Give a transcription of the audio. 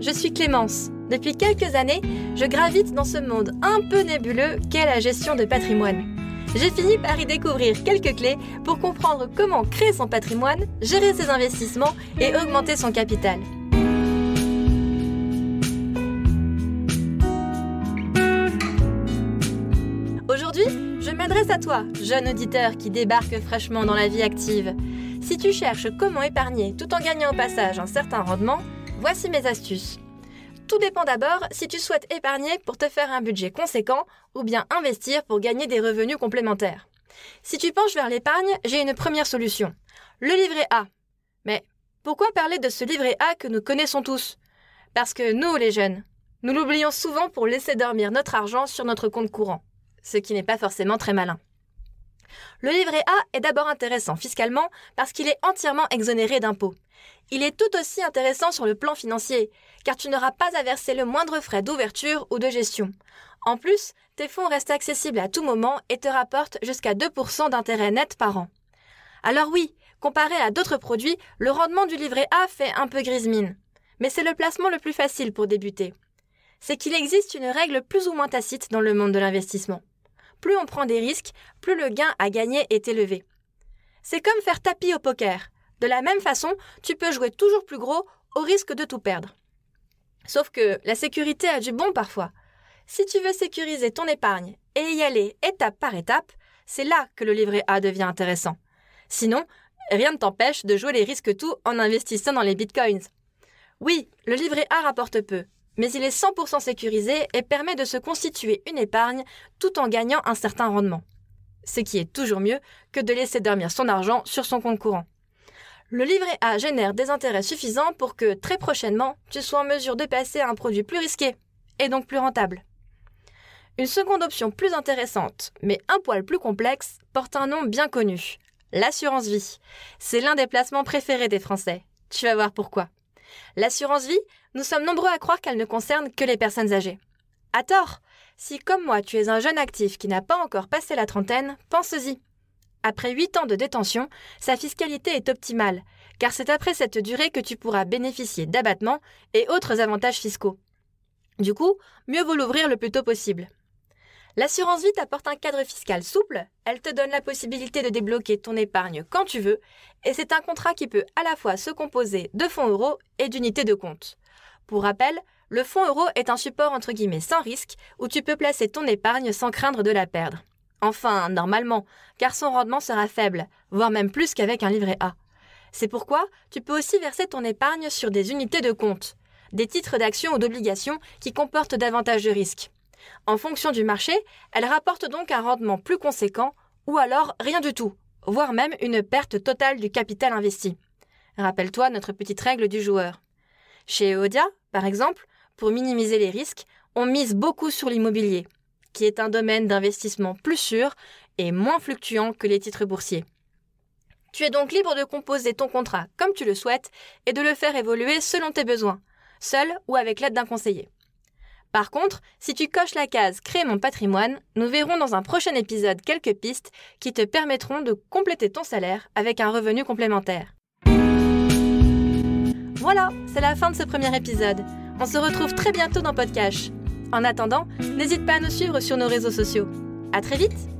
je suis Clémence. Depuis quelques années, je gravite dans ce monde un peu nébuleux qu'est la gestion de patrimoine. J'ai fini par y découvrir quelques clés pour comprendre comment créer son patrimoine, gérer ses investissements et augmenter son capital. Aujourd'hui, je m'adresse à toi, jeune auditeur qui débarque fraîchement dans la vie active. Si tu cherches comment épargner tout en gagnant au passage un certain rendement, voici mes astuces. Tout dépend d'abord si tu souhaites épargner pour te faire un budget conséquent ou bien investir pour gagner des revenus complémentaires. Si tu penches vers l'épargne, j'ai une première solution. Le livret A. Mais pourquoi parler de ce livret A que nous connaissons tous? Parce que nous, les jeunes, nous l'oublions souvent pour laisser dormir notre argent sur notre compte courant, ce qui n'est pas forcément très malin. Le livret A est d'abord intéressant fiscalement parce qu'il est entièrement exonéré d'impôts. Il est tout aussi intéressant sur le plan financier, car tu n'auras pas à verser le moindre frais d'ouverture ou de gestion. En plus, tes fonds restent accessibles à tout moment et te rapportent jusqu'à 2% d'intérêt net par an. Alors oui, comparé à d'autres produits, le rendement du livret A fait un peu grise mine. Mais c'est le placement le plus facile pour débuter. C'est qu'il existe une règle plus ou moins tacite dans le monde de l'investissement plus on prend des risques, plus le gain à gagner est élevé. C'est comme faire tapis au poker. De la même façon, tu peux jouer toujours plus gros au risque de tout perdre. Sauf que la sécurité a du bon parfois. Si tu veux sécuriser ton épargne et y aller étape par étape, c'est là que le livret A devient intéressant. Sinon, rien ne t'empêche de jouer les risques tout en investissant dans les bitcoins. Oui, le livret A rapporte peu, mais il est 100% sécurisé et permet de se constituer une épargne tout en gagnant un certain rendement. Ce qui est toujours mieux que de laisser dormir son argent sur son compte courant. Le livret A génère des intérêts suffisants pour que très prochainement tu sois en mesure de passer à un produit plus risqué et donc plus rentable. Une seconde option plus intéressante, mais un poil plus complexe, porte un nom bien connu l'assurance vie. C'est l'un des placements préférés des Français. Tu vas voir pourquoi. L'assurance vie, nous sommes nombreux à croire qu'elle ne concerne que les personnes âgées. À tort Si, comme moi, tu es un jeune actif qui n'a pas encore passé la trentaine, pense-y. Après 8 ans de détention, sa fiscalité est optimale, car c'est après cette durée que tu pourras bénéficier d'abattements et autres avantages fiscaux. Du coup, mieux vaut l'ouvrir le plus tôt possible. L'assurance vie t'apporte un cadre fiscal souple, elle te donne la possibilité de débloquer ton épargne quand tu veux, et c'est un contrat qui peut à la fois se composer de fonds euros et d'unités de compte. Pour rappel, le fonds euro est un support entre guillemets sans risque où tu peux placer ton épargne sans craindre de la perdre. Enfin, normalement, car son rendement sera faible, voire même plus qu'avec un livret A. C'est pourquoi tu peux aussi verser ton épargne sur des unités de compte, des titres d'action ou d'obligations qui comportent davantage de risques. En fonction du marché, elle rapporte donc un rendement plus conséquent ou alors rien du tout, voire même une perte totale du capital investi. Rappelle-toi notre petite règle du joueur. Chez Odia, par exemple, pour minimiser les risques, on mise beaucoup sur l'immobilier, qui est un domaine d'investissement plus sûr et moins fluctuant que les titres boursiers. Tu es donc libre de composer ton contrat comme tu le souhaites et de le faire évoluer selon tes besoins, seul ou avec l'aide d'un conseiller. Par contre, si tu coches la case Créer mon patrimoine, nous verrons dans un prochain épisode quelques pistes qui te permettront de compléter ton salaire avec un revenu complémentaire. Voilà, c'est la fin de ce premier épisode. On se retrouve très bientôt dans Podcast. En attendant, n'hésite pas à nous suivre sur nos réseaux sociaux. À très vite!